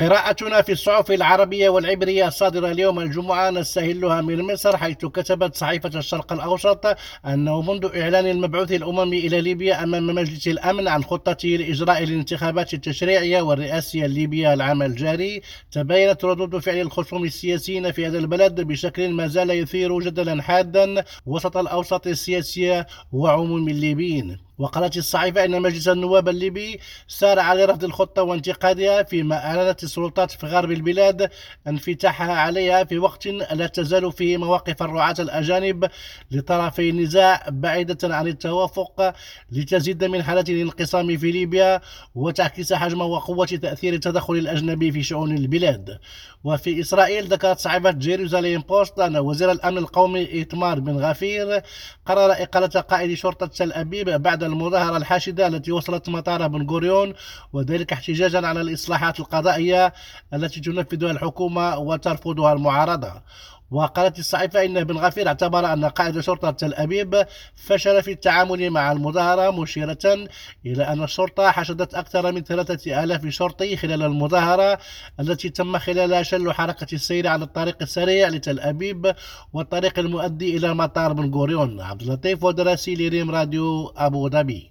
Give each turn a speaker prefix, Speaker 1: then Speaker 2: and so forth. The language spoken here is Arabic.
Speaker 1: قراءتنا في الصحف العربية والعبرية الصادرة اليوم الجمعة نستهلها من مصر حيث كتبت صحيفة الشرق الأوسط أنه منذ إعلان المبعوث الأممي إلى ليبيا أمام مجلس الأمن عن خطته لإجراء الانتخابات التشريعية والرئاسية الليبية العام الجاري تبينت ردود فعل الخصوم السياسيين في هذا البلد بشكل ما زال يثير جدلا حادا وسط الأوساط السياسية وعموم الليبيين. وقالت الصحيفة أن مجلس النواب الليبي سارع لرفض الخطة وانتقادها فيما أعلنت السلطات في غرب البلاد انفتاحها عليها في وقت لا تزال فيه مواقف الرعاة الأجانب لطرفي النزاع بعيدة عن التوافق لتزيد من حالة الانقسام في ليبيا وتعكس حجم وقوة تأثير التدخل الأجنبي في شؤون البلاد. وفي إسرائيل ذكرت صحيفة جيروزاليم بوست أن وزير الأمن القومي إيتمار بن غفير قرر إقالة قائد شرطة تل أبيب بعد المظاهرة الحاشدة التي وصلت مطار بن غوريون وذلك احتجاجا على الإصلاحات القضائية التي تنفذها الحكومة وترفضها المعارضة. وقالت الصحيفة إن بن غفير اعتبر أن قائد شرطة تل أبيب فشل في التعامل مع المظاهرة مشيرة إلى أن الشرطة حشدت أكثر من ثلاثة آلاف شرطي خلال المظاهرة التي تم خلالها شل حركة السير على الطريق السريع لتل أبيب والطريق المؤدي إلى مطار بن غوريون. عبد اللطيف ودراسي لريم راديو أبو ظبي.